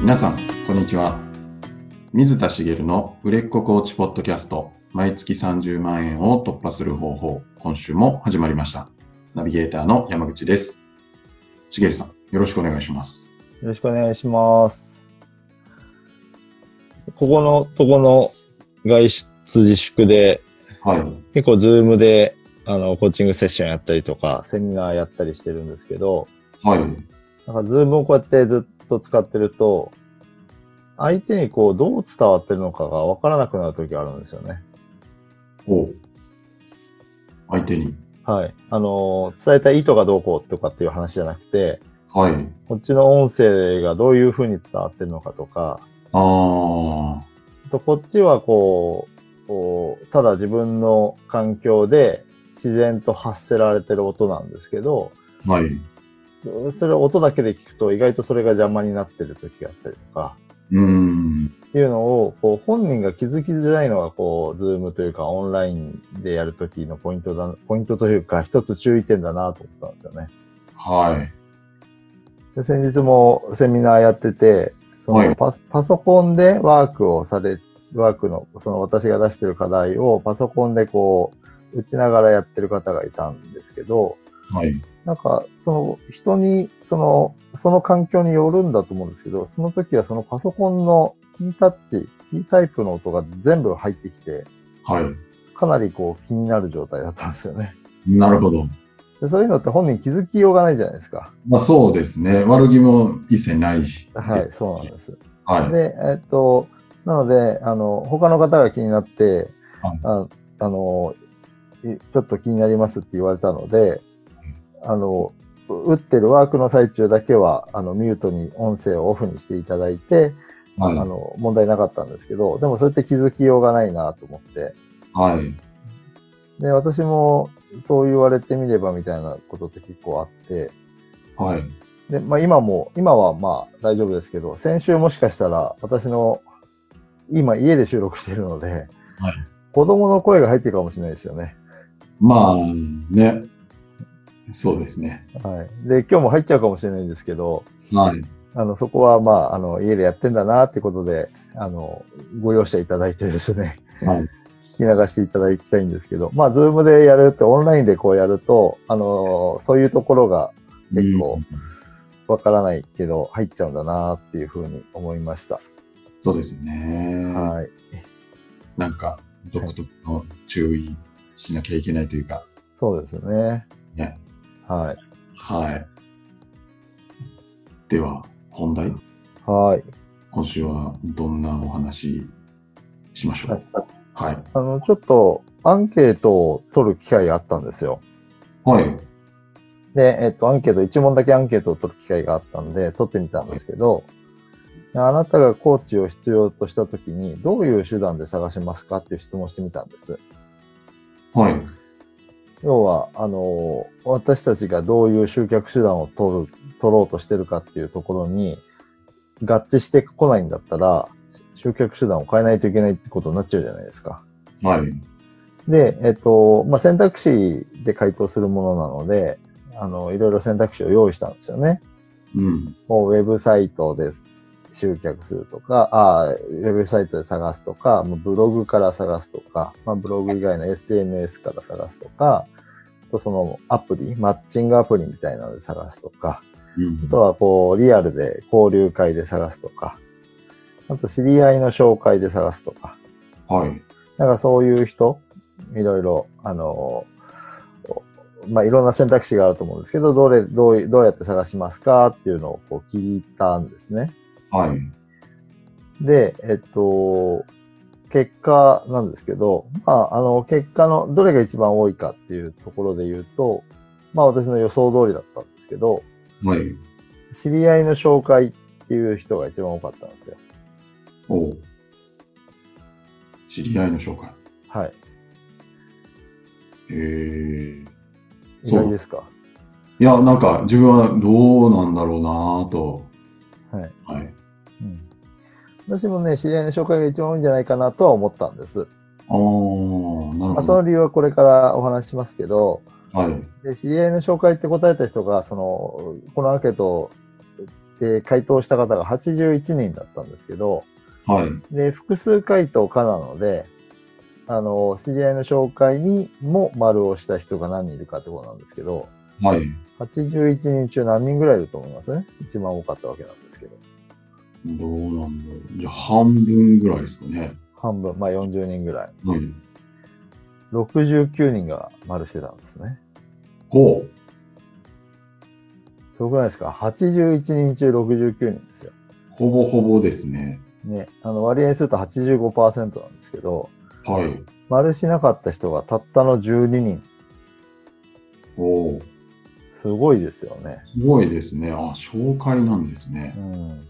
皆さん、こんにちは。水田茂の売れっ子コーチポッドキャスト、毎月30万円を突破する方法、今週も始まりました。ナビゲーターの山口です。茂さん、よろしくお願いします。よろしくお願いします。ここのとこの外出自粛で、はい。結構ズームであのコーチングセッションやったりとか、セミナーやったりしてるんですけど、はい。なんかズームをこうやってずっと使ってると、相手にこうどう伝わってるのかがわからなくなる時があるんですよね。おう相手に。はい。あの、伝えたい意図がどうこうとかっていう話じゃなくて、はい。こっちの音声がどういう風に伝わってるのかとか、あー。とこっちはこう、こうただ自分の環境で自然と発せられてる音なんですけど、はい。それを音だけで聞くと意外とそれが邪魔になってる時があったりとか、うーん。っていうのを、こう本人が気づきづらいのが、こう、ズームというかオンラインでやるときのポイントだ、ポイントというか、一つ注意点だなと思ったんですよね。はい。で先日もセミナーやってて、そ、はい。のパ、パソコンでワークをされ、ワークの、その私が出してる課題をパソコンでこう、打ちながらやってる方がいたんですけど、はい。なんか、その人に、その、その環境によるんだと思うんですけど、その時はそのパソコンのキータッチ、キータイプの音が全部入ってきて、はい。かなりこう気になる状態だったんですよね。なるほど。でそういうのって本人気づきようがないじゃないですか。まあそうですね。悪気も一切ないし。はい、そうなんです。はい。で、えっと、なので、あの、他の方が気になって、はいああの、いちょっと気になりますって言われたので、あの、打ってるワークの最中だけは、あの、ミュートに音声をオフにしていただいて、はい。あの、問題なかったんですけど、でもそれって気づきようがないなと思って、はい。で、私もそう言われてみればみたいなことって結構あって、はい。で、まあ今も、今はまあ大丈夫ですけど、先週もしかしたら私の、今家で収録してるので、はい子供の声が入ってるかもしれないですよね。まあね。そうですね。はい。で、今日も入っちゃうかもしれないんですけど、はい。あの、そこはまあ、あの、家でやってんだなってことで、あの、ご容赦いただいてですね、はい。聞き流していただきたいんですけど、まあ、ズームでやるって、オンラインでこうやると、あの、そういうところが結構わからないけど、入っちゃうんだなっていうふうに思いました。そうですね。はい。なんか、独特の注意しなきゃいけないというか、そうですね。ね。はい。はい。では、本題。はい。今週はどんなお話しましょう？はい。あの、ちょっと、アンケートを取る機会があったんですよ。はい。で、えっと、アンケート、1問だけアンケートを取る機会があったんで、取ってみたんですけど、あなたがコーチを必要としたときに、どういう手段で探しますかっていう質問をしてみたんです。はい。要は、あの、私たちがどういう集客手段を取る、取ろうとしてるかっていうところに、合致してこないんだったら、集客手段を変えないといけないってことになっちゃうじゃないですか。はい。で、えっと、まあ、選択肢で回答するものなので、あの、いろいろ選択肢を用意したんですよね。うん。もうウェブサイトで集客するとか、ああ、ウェブサイトで探すとか、もうブログから探すとか、まあ、ブログ以外の SNS から探すとか、あとそのアプリ、マッチングアプリみたいなので探すとか、うんあとはこう、リアルで交流会で探すとか、あと知り合いの紹介で探すとか、はい。なんかそういう人、いろいろ、あの、まあ、いろんな選択肢があると思うんですけど、どれ、どうい、どうやって探しますかっていうのをこう聞いたんですね。はい。で、えっと、結果なんですけど、まあ、あの、結果の、どれが一番多いかっていうところで言うと、まあ私の予想通りだったんですけど、はい。知り合いの紹介っていう人が一番多かったんですよ。おう知り合いの紹介。はい。へえ。意外ですか？いや、なんか自分はどうなんだろうなぁと。はい。はい。うん。私もね、知り合いの紹介が一番多いんじゃないかなとは思ったんです。ああ、なるまあ。その理由はこれからお話ししますけど、はい。で知り合いの紹介って答えた人が、その、このアンケートで、回答した方が81人だったんですけど、はい。で、複数回答可なので、あの、知り合いの紹介にも丸をした人が何人いるかってことなんですけど、はい。81人中何人ぐらいいると思いますね一番多かったわけなんですけど。どうなんだろう。じゃあ半分ぐらいですかね。半分、まあ40人ぐらい。はい。69人が丸してたんですね。ほう。すごくないですか ?81 人中69人ですよ。ほぼほぼですね。ね、あの割合にすると85%なんですけど、はい。丸しなかった人がたったの12人。おお。すごいですよね。すごいですね。あ、紹介なんですねう。ん。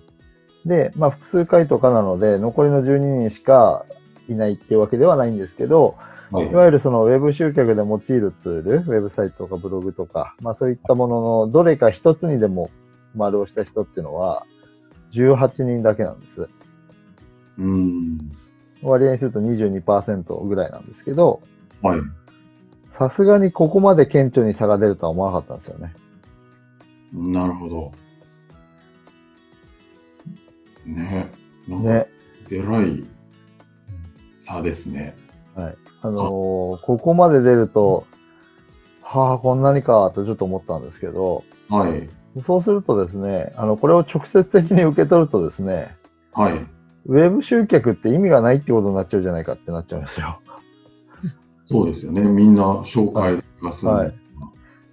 で、まあ複数回答可なので、残りの12人しかいないっていうわけではないんですけど、はいい。わゆるそのウェブ集客で用いるツール、ウェブサイトとかブログとか、まあそういったもののどれか一つにでも丸をした人っていうのは18人だけなんです。うん。割合にすると22%ぐらいなんですけど、はい。さすがにここまで顕著に差が出るとは思わなかったんですよね。なるほど。ね。なんか、ね。えらい差ですね。はい。あのーここまで出ると、はあ、こんなにかとちょっと思ったんですけど、はい。そうするとですね、あの、これを直接的に受け取るとですね、はい。ウェブ集客って意味がないってことになっちゃうじゃないかってなっちゃうんですよ。そうですよね。みんな紹介がする。はい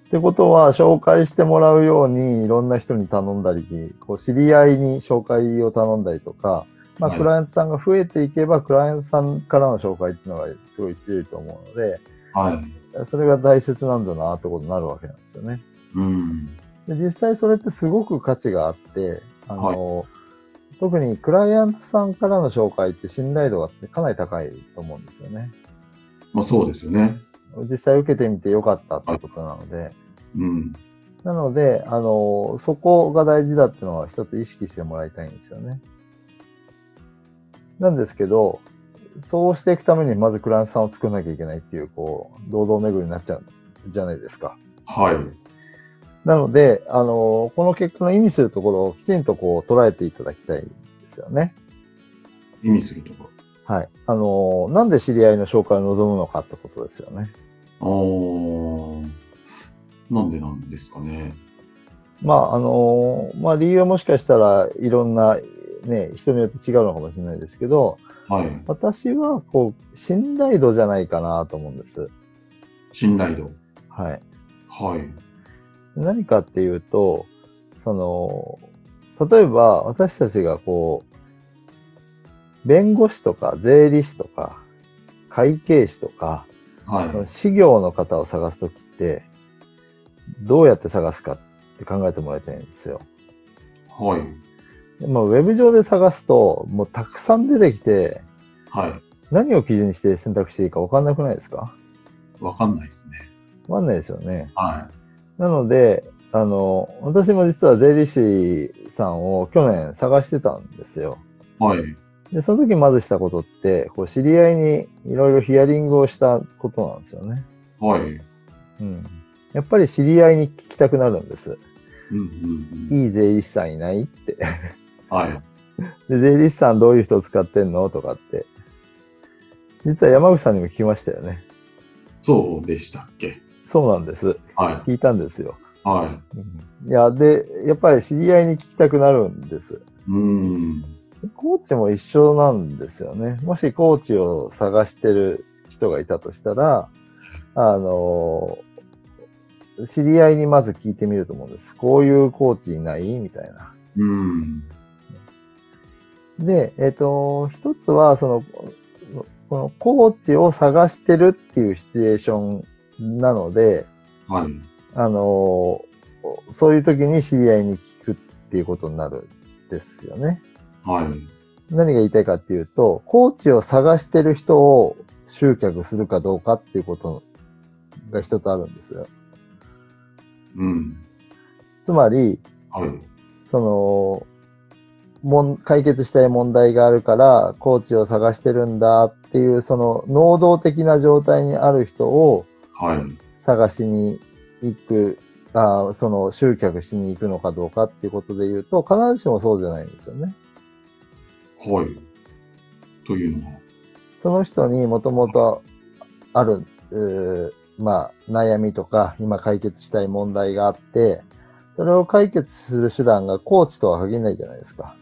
ってことは、紹介してもらうようにいろんな人に頼んだり、こう知り合いに紹介を頼んだりとか、まあ、はいクライアントさんが増えていけば、クライアントさんからの紹介っていうのがすごい強いと思うので、はい。それが大切なんだなってことになるわけなんですよね。うん。で実際それってすごく価値があって、あの、特にクライアントさんからの紹介って信頼度がかなり高いと思うんですよね。まあそうですよね。実際受けてみてよかったってことなので、うん。なので、あの、そこが大事だっていうのは一つ意識してもらいたいんですよね。なんですけど、そうしていくためにまずクライアントさんを作らなきゃいけないっていう、こう、堂々巡りになっちゃうじゃないですか。はい。なので、あの、この結果の意味するところをきちんとこう捉えていただきたいですよね。意味するとこはい。あの、なんで知り合いの紹介を望むのかってことですよね。ろ。あーなんでなんですかね。まあ、あの、まあ理由はもしかしたらいろんなね、人によって違うのかもしれないですけど、はい。私はこう、信頼度じゃないかなと思うんです。信頼度。はい。はい。何かっていうと、その、例えば私たちがこう、弁護士とか税理士とか会計士とか、はい。その事業の方を探すときって、どうやって探すかって考えてもらいたいんですよ。はい。でまあ、ウェブ上で探すと、もうたくさん出てきて、はい。何を基準にして選択していいか分かんなくないですか？わかんないですね。分かんないですよね。はなので、あの、私も実は税理士さんを去年探してたんですよ。い。はい。で、その時まずしたことって、こう知り合いにいろいろヒアリングをしたことなんですよね。はい。うん。やっぱり知り合いに聞きたくなるんです。うんうんうん。いい税理士さんいないって。はい。で、税理士さんどういう人使ってんのとかって。実は山口さんにも聞きましたよね。そうでしたっけ？そうなんです。は聞いたんですよ。い。はい。いや、で、やっぱり知り合いに聞きたくなるんです。うーん。コーチも一緒なんですよね。もしコーチを探してる人がいたとしたら、あの、知り合いにまず聞いてみると思うんです。こういうコーチいない？みたいな。うーん。で、えっ、と、一つは、その、このコーチを探してるっていうシチュエーションなので、はい。あの、そういう時に知り合いに聞くっていうことになるんですよね。はい。何が言いたいかっていうと、コーチを探してる人を集客するかどうかっていうことが一つあるんですよ。うん。つまり、はい。その、もん解決したい問題があるから、コーチを探してるんだっていう、その、能動的な状態にある人をはい。探しに行くあその集客しに行くのかどうかっていうことで言うと、必ずしもそうじゃないんですよね。はい。というのは？その人にもともとある、うーまあ、悩みとか、今解決したい問題があって、それを解決する手段がコーチとは限らないじゃないですか。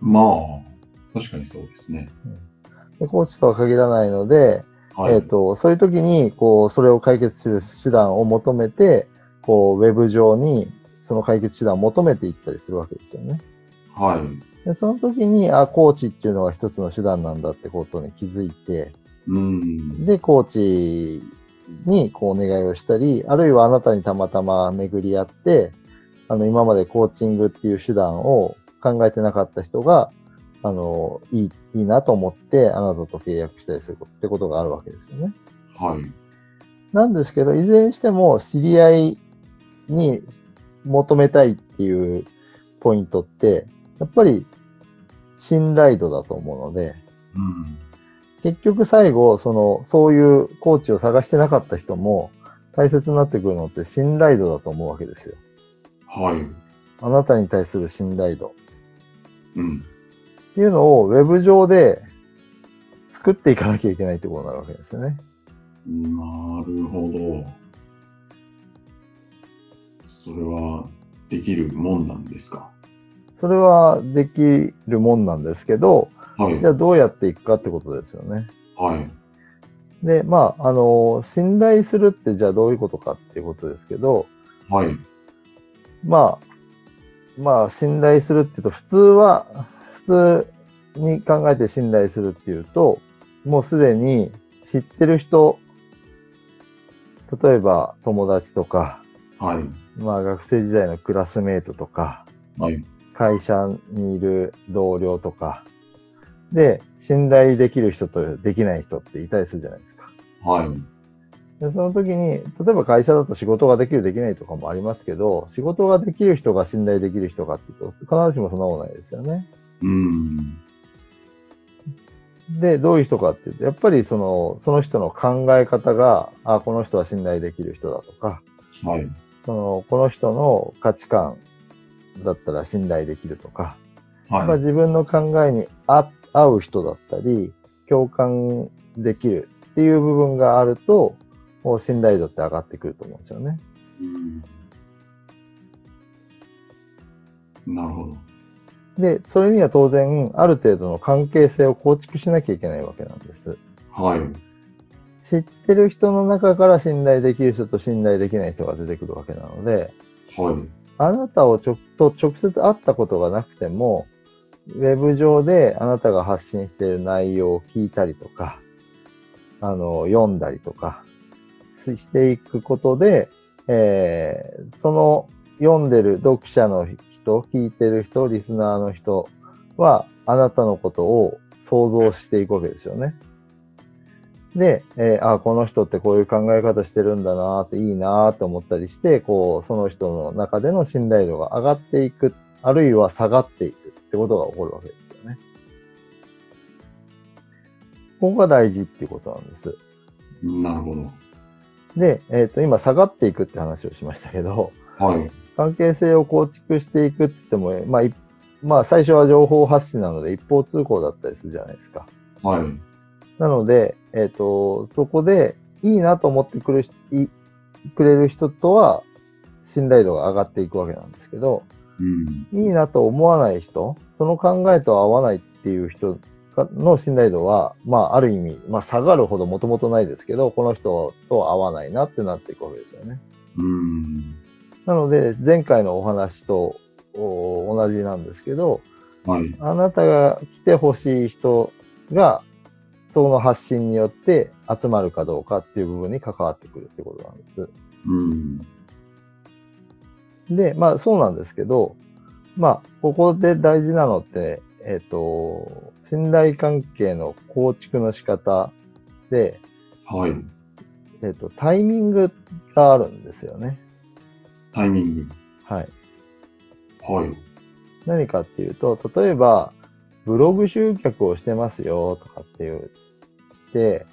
まあ、確かにそうですね。でコーチとは限らないので、はい。えっ、と、そういう時に、こう、それを解決する手段を求めて、こう、ウェブ上にその解決手段を求めていったりするわけですよね。はい。で、その時に、あ、コーチっていうのが一つの手段なんだってことに気づいて、うん。で、コーチにこうお願いをしたり、あるいはあなたにたまたま巡り合って、あの、今までコーチングっていう手段を考えてなかった人が、あの、いい、いいなと思って、あなたと契約したりするってことがあるわけですよね。はい。なんですけど、いずれにしても知り合いに求めたいっていうポイントって、やっぱり信頼度だと思うので、うん。結局最後、その、そういうコーチを探してなかった人も大切になってくるのって信頼度だと思うわけですよ。はい。あなたに対する信頼度。うん。っていうのをウェブ上で作っていかなきゃいけないってことになるわけですよね。なるほど。それはできるもんなんですか？それはできるもんなんですけど、はいじゃ。あどうやっていくかってことですよね。はい。で、まあ、あの、信頼するってじゃあどういうことかっていうことですけど、はい。まあ、まあ、信頼するっていうと、普通は、普通に考えて信頼するっていうと、もうすでに知ってる人、例えば友達とか、はい。まあ学生時代のクラスメートとか、はい。会社にいる同僚とか、で、信頼できる人とできない人っていたりするじゃないですか。はい。でその時に、例えば会社だと仕事ができるできないとかもありますけど、仕事ができる人が信頼できる人かっていうと、必ずしもそんなことないですよね。うん。で、どういう人かっていうと、やっぱりその、その人の考え方が、あ、この人は信頼できる人だとか、はい。その、この人の価値観だったら信頼できるとか、まあ、はい。自分の考えに合合う人だったり、共感できるっていう部分があると、もう信頼度って上がってくると思うんですよね。うん。なるほど。で、それには当然、ある程度の関係性を構築しなきゃいけないわけなんです。はい。知ってる人の中から信頼できる人と信頼できない人が出てくるわけなので、はい。あなたをちょと直接会ったことがなくても、ウェブ上であなたが発信している内容を聞いたりとか、あの、読んだりとかしていくことで、えーその読んでる読者の人、聞いてる人、リスナーの人は、あなたのことを想像していくわけですよね。で、えーあ、この人ってこういう考え方してるんだなーっていいなーって思ったりして、こう、その人の中での信頼度が上がっていく、あるいは下がっていくってことが起こるわけですよね。ここが大事っていうことなんです。なるほど。で、えっ、と、今下がっていくって話をしましたけど、はい。関係性を構築していくって言っても、まあ、いまあ、最初は情報発信なので一方通行だったりするじゃないですか。はい。なので、えっ、と、そこでいいなと思ってくる人いくれる人とは信頼度が上がっていくわけなんですけど、うん。いいなと思わない人、その考えと合わないっていう人がの信頼度は、まあ、ある意味、まあ、下がるほどもともとないですけど、この人と合わないなってなっていくわけですよね。うん。なので、前回のお話とお同じなんですけど、はい。あなたが来てほしい人が、その発信によって集まるかどうかっていう部分に関わってくるってことなんです。うん。で、まあそうなんですけど、まあここで大事なのって、えっ、と、信頼関係の構築の仕方で、はい。えっ、と、タイミングがあるんですよね。タイミング。はい。はい。何かっていうと、例えば、ブログ集客をしてますよとかって言って、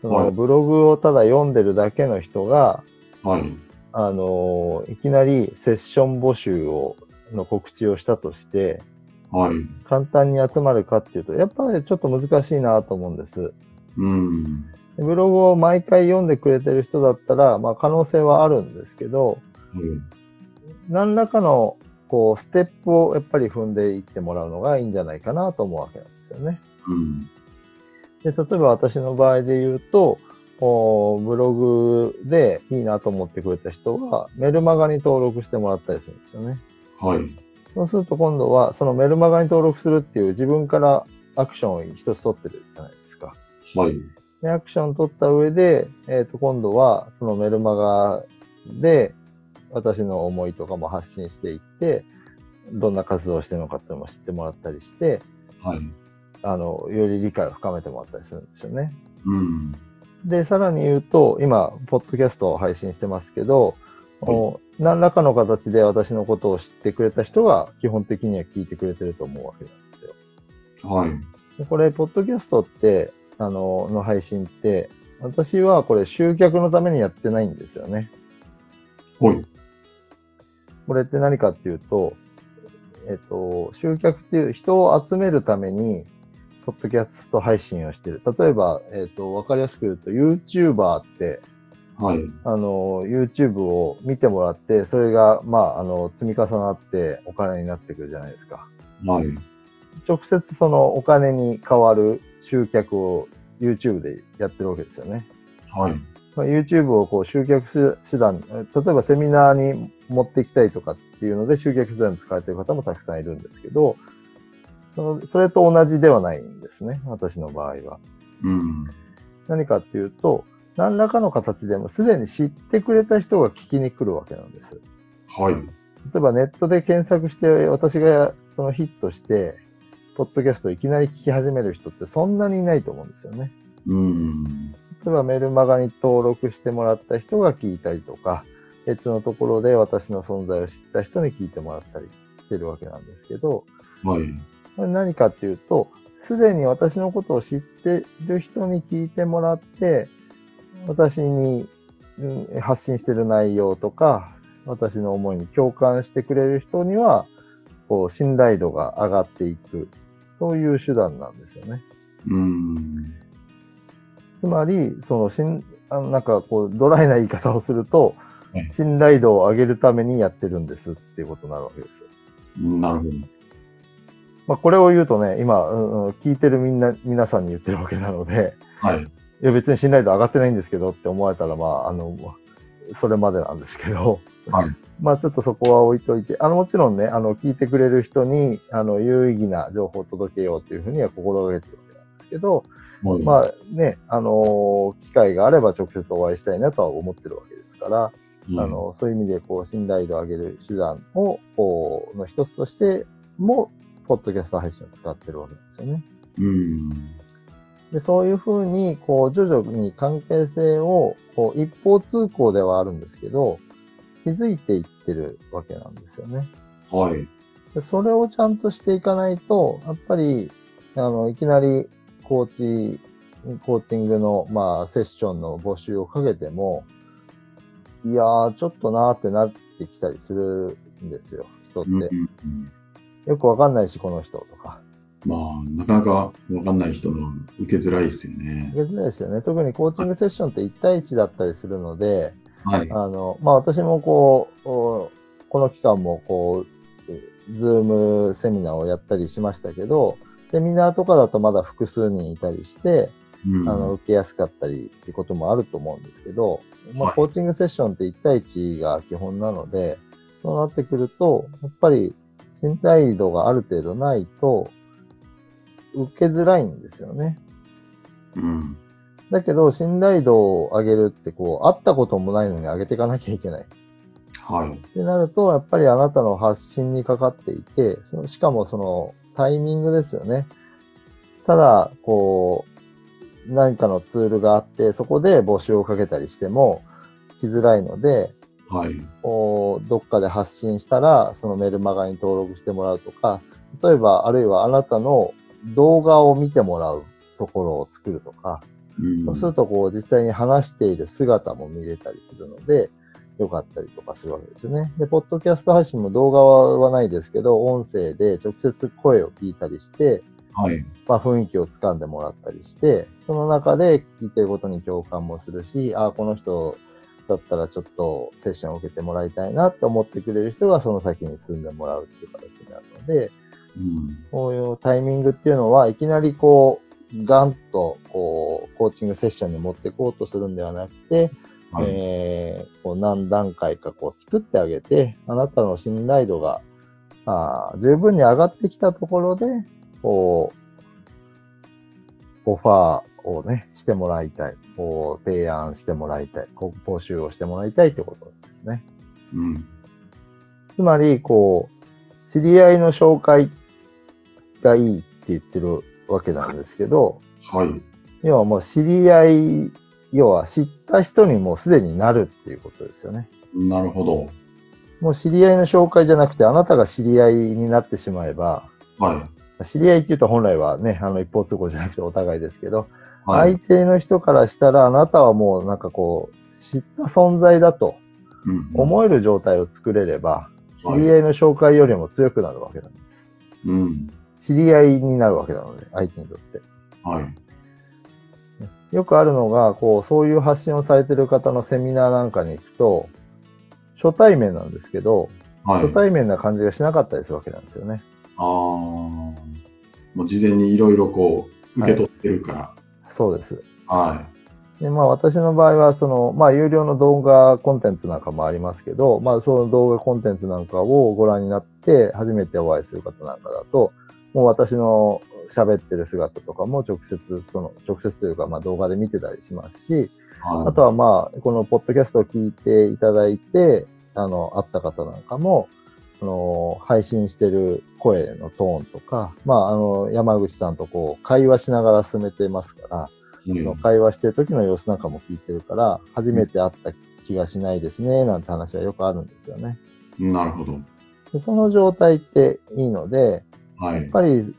そはいのブログをただ読んでるだけの人が、はい。あのいきなりセッション募集を、の告知をしたとして、はい。簡単に集まるかっていうと、やっぱりちょっと難しいなと思うんです。うん。でブログを毎回読んでくれてる人だったら、まあ可能性はあるんですけど、何らかのこうステップをやっぱり踏んでいってもらうのがいいんじゃないかなと思うわけなんですよね。うん。で例えば私の場合で言うと、おブログでいいなと思ってくれた人はメルマガに登録してもらったりするんですよね。はい。そうすると今度はそのメルマガに登録するっていう自分からアクションを一つ取ってるじゃないですか。はい。で、アクションを取った上で、えっ、と、今度はそのメルマガで私の思いとかも発信していって、どんな活動をしてるのかっていうのも知ってもらったりして、はい。あの、より理解を深めてもらったりするんですよね。うん。で、さらに言うと、今、ポッドキャストを配信してますけど、お何らかの形で私のことを知ってくれた人が基本的には聞いてくれてると思うわけなんですよ。はい。でこれ、ポッドキャストって、あの、の配信って、私はこれ集客のためにやってないんですよね。はい。これって何かっていうと、えっと、集客っていう人を集めるために、ポッドキャスト配信をしてる。例えば、えっと、わかりやすく言うと、YouTuber って、はい。あの、YouTube を見てもらって、それが、まあ、あの、積み重なってお金になってくるじゃないですか。はい。直接そのお金に変わる集客を YouTube でやってるわけですよね。はい。まあ、YouTube をこう集客手段、例えばセミナーに持っていきたいとかっていうので集客手段に使われている方もたくさんいるんですけど、そのそれと同じではないんですね、私の場合は。うん。何かっていうと、何らかの形でもすでに知ってくれた人が聞きに来るわけなんです。はい。例えばネットで検索して私がそのヒットして、ポッドキャストをいきなり聞き始める人ってそんなにいないと思うんですよね。うん。例えばメルマガに登録してもらった人が聞いたりとか、別のところで私の存在を知った人に聞いてもらったりしてるわけなんですけど、はい。これ何かっていうと、すでに私のことを知っている人に聞いてもらって、私にうん発信している内容とか、私の思いに共感してくれる人には、こう、信頼度が上がっていく、そういう手段なんですよね。うん。つまり、その、しん、あのなんかこう、ドライな言い方をするとはい、信頼度を上げるためにやってるんですっていうことになるわけです。なるほど。まあ、これを言うとね、今、うんうん聞いてるみんな、皆さんに言ってるわけなので、はい。いや別に信頼度上がってないんですけどって思われたら、まあ、あの、それまでなんですけど、はい。まあちょっとそこは置いといて、あの、もちろんね、あの、聞いてくれる人に、あの、有意義な情報を届けようというふうには心がけてるわけなんですけど、はい。まあね、あの、機会があれば直接お会いしたいなとは思ってるわけですから、うんあ、の、そういう意味で、こう、信頼度を上げる手段を、こう、の一つとしても、ポッドキャスト配信を使ってるわけですよね。うん。で、そういうふうに、こう、徐々に関係性を、こう、一方通行ではあるんですけど、築いていってるわけなんですよね。はい。でそれをちゃんとしていかないと、やっぱり、あの、いきなり、コーチ、コーチングの、まあ、セッションの募集をかけても、いやー、ちょっとなーってなってきたりするんですよ、人って。うんうんよくわかんないし、この人とか。まあ、なかなかわかんない人の受けづらいですよね。受けづらいですよね。特にコーチングセッションって1対1だったりするので、はい。あの、まあ私もこう、お、この期間もこう、ズームセミナーをやったりしましたけど、セミナーとかだとまだ複数人いたりして、うんあの、受けやすかったりっていうこともあると思うんですけど、まあはいコーチングセッションって1対1が基本なので、そうなってくると、やっぱり信頼度がある程度ないと、受けづらいんですよね。うん。だけど、信頼度を上げるって、こう、会ったこともないのに上げていかなきゃいけない。はい。ってなると、やっぱりあなたの発信にかかっていて、そのしかもそのタイミングですよね。ただ、こう、何かのツールがあって、そこで募集をかけたりしても来づらいので、はい。こうどっかで発信したら、そのメルマガに登録してもらうとか、例えば、あるいはあなたの動画を見てもらうところを作るとか、うんそうすると、こう、実際に話している姿も見れたりするので、良かったりとかするわけですよね。で、ポッドキャスト配信も動画はないですけど、音声で直接声を聞いたりして、はい。まあ、雰囲気をつかんでもらったりして、その中で聞いてることに共感もするし、ああ、この人だったらちょっとセッションを受けてもらいたいなって思ってくれる人がその先に進んでもらうっていう形になるので、うん。こういうタイミングっていうのはいきなりこう、ガンとこう、コーチングセッションに持っていこうとするんではなくて、はい。えーこう何段階かこう作ってあげて、あなたの信頼度があー十分に上がってきたところで、こう、オファーをね、してもらいたい。こう、提案してもらいたい。こう募集をしてもらいたいということですね。うん。つまり、こう、知り合いの紹介がいいって言ってるわけなんですけど、はい。要はもう知り合い、要は知った人にもうすでになるっていうことですよね。なるほど。もう知り合いの紹介じゃなくて、あなたが知り合いになってしまえば、はい。知り合いっていうと本来はね、あの一方通行じゃなくてお互いですけど、はい。相手の人からしたらあなたはもうなんかこう、知った存在だとうん思える状態を作れれば、はい知り合いの紹介よりも強くなるわけなんです。うん。知り合いになるわけなので、相手にとって。はい。よくあるのが、こう、そういう発信をされてる方のセミナーなんかに行くと、初対面なんですけど、はい。初対面な感じがしなかったりするわけなんですよね。ああ。もう事前にいろいろこう、受け取ってるから。そうです。はで、まあ私の場合は、その、まあ有料の動画コンテンツなんかもありますけど、まあその動画コンテンツなんかをご覧になって初めてお会いする方なんかだと、もう私の喋ってる姿とかも直接、その、直接というかまあ動画で見てたりしますし、い。はい。あとはまあ、このポッドキャストを聞いていただいて、あの、会った方なんかも、あの、配信してる声のトーンとか、まあ、あの、山口さんとこう、会話しながら進めてますから、うんあの会話してる時の様子なんかも聞いてるから、初めて会った気がしないですね、なんて話はよくあるんですよね。なるほど。でその状態っていいので、はいやっ。ぱり、ん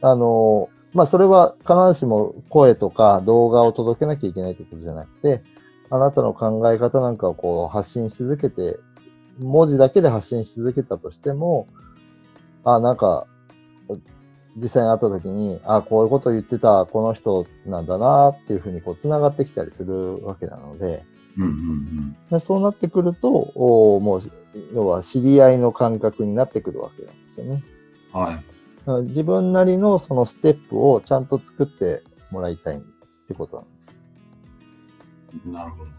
あの、まあ、それは必ずしも声とか動画を届けなきゃいけないということじゃなくて、あなたの考え方なんかをこう発信し続けて、文字だけで発信し続けたとしても、あ、なんか、実際に会った時に、あ、こういうこと言ってたこの人なんだなっていうふうにこう繋がってきたりするわけなので、うんうんでそうなってくると、おもう、要は知り合いの感覚になってくるわけなんですよね。うん。はい。自分なりのそのステップをちゃんと作ってもらいたいってことなんです。なるほど。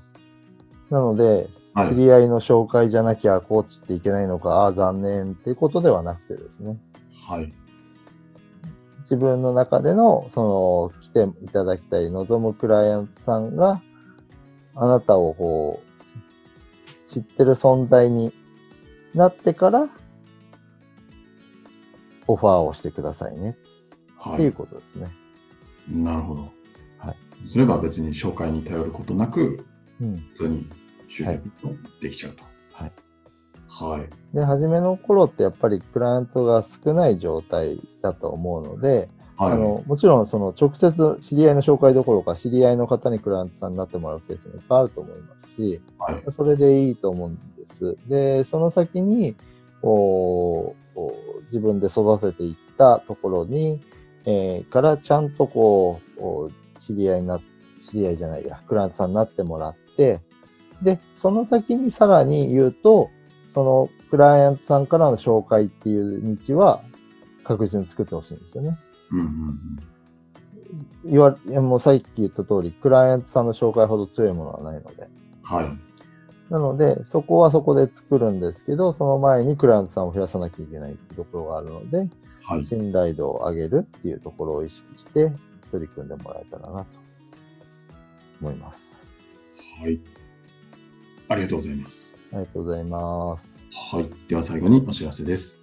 なので、はい知り合いの紹介じゃなきゃコーチっていけないのか、ああ、残念っていうことではなくてですね、はい。自分の中での、その、来ていただきたい、望むクライアントさんが、あなたをこう、知ってる存在になってから、オファーをしてくださいねはっていうい。ことですね。なるほど。はい。それば別に紹介に頼ることなく、うん。普通に収益もできちゃうと。はい。はい。で、初めの頃ってやっぱりクライアントが少ない状態だと思うので、はい。あのもちろんその直接知り合いの紹介どころか知り合いの方にクライアントさんになってもらうケースもいっぱいあると思いますし、はい。それでいいと思うんです。で、その先に、こうこう自分で育てていったところに、えーからちゃんとこう、こう知り合いにな、知り合いじゃないや、クライアントさんになってもらって、で、その先にさらに言うと、そのクライアントさんからの紹介っていう道は確実に作ってほしいんですよね。うんうんいやもうさっき言った通り、クライアントさんの紹介ほど強いものはないので。うん。はい。なので、そこはそこで作るんですけど、その前にクライアントさんを増やさなきゃいけないっていうところがあるので、はい。信頼度を上げるっていうところを意識して取り組んでもらえたらなと思います。はい。ありがとうございます。ありがとうございます。はい。では最後にお知らせです。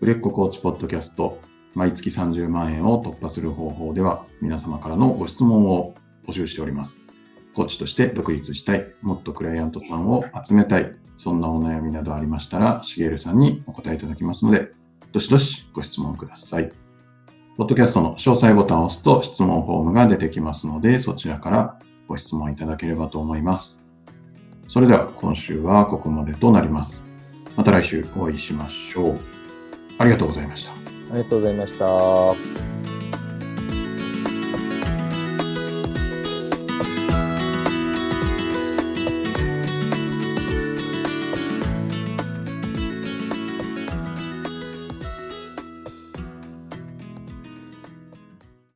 売れっ子コーチポッドキャスト、毎月30万円を突破する方法では、皆様からのご質問を募集しております。コーチとして独立したい、もっとクライアントさんを集めたい、そんなお悩みなどありましたら、しげるさんにお答えいただきますので、どしどしご質問ください。ポッドキャストの詳細ボタンを押すと質問フォームが出てきますので、そちらからご質問いただければと思います。それでは今週はここまでとなります。また来週お会いしましょう。ありがとうございました。ありがとうございました。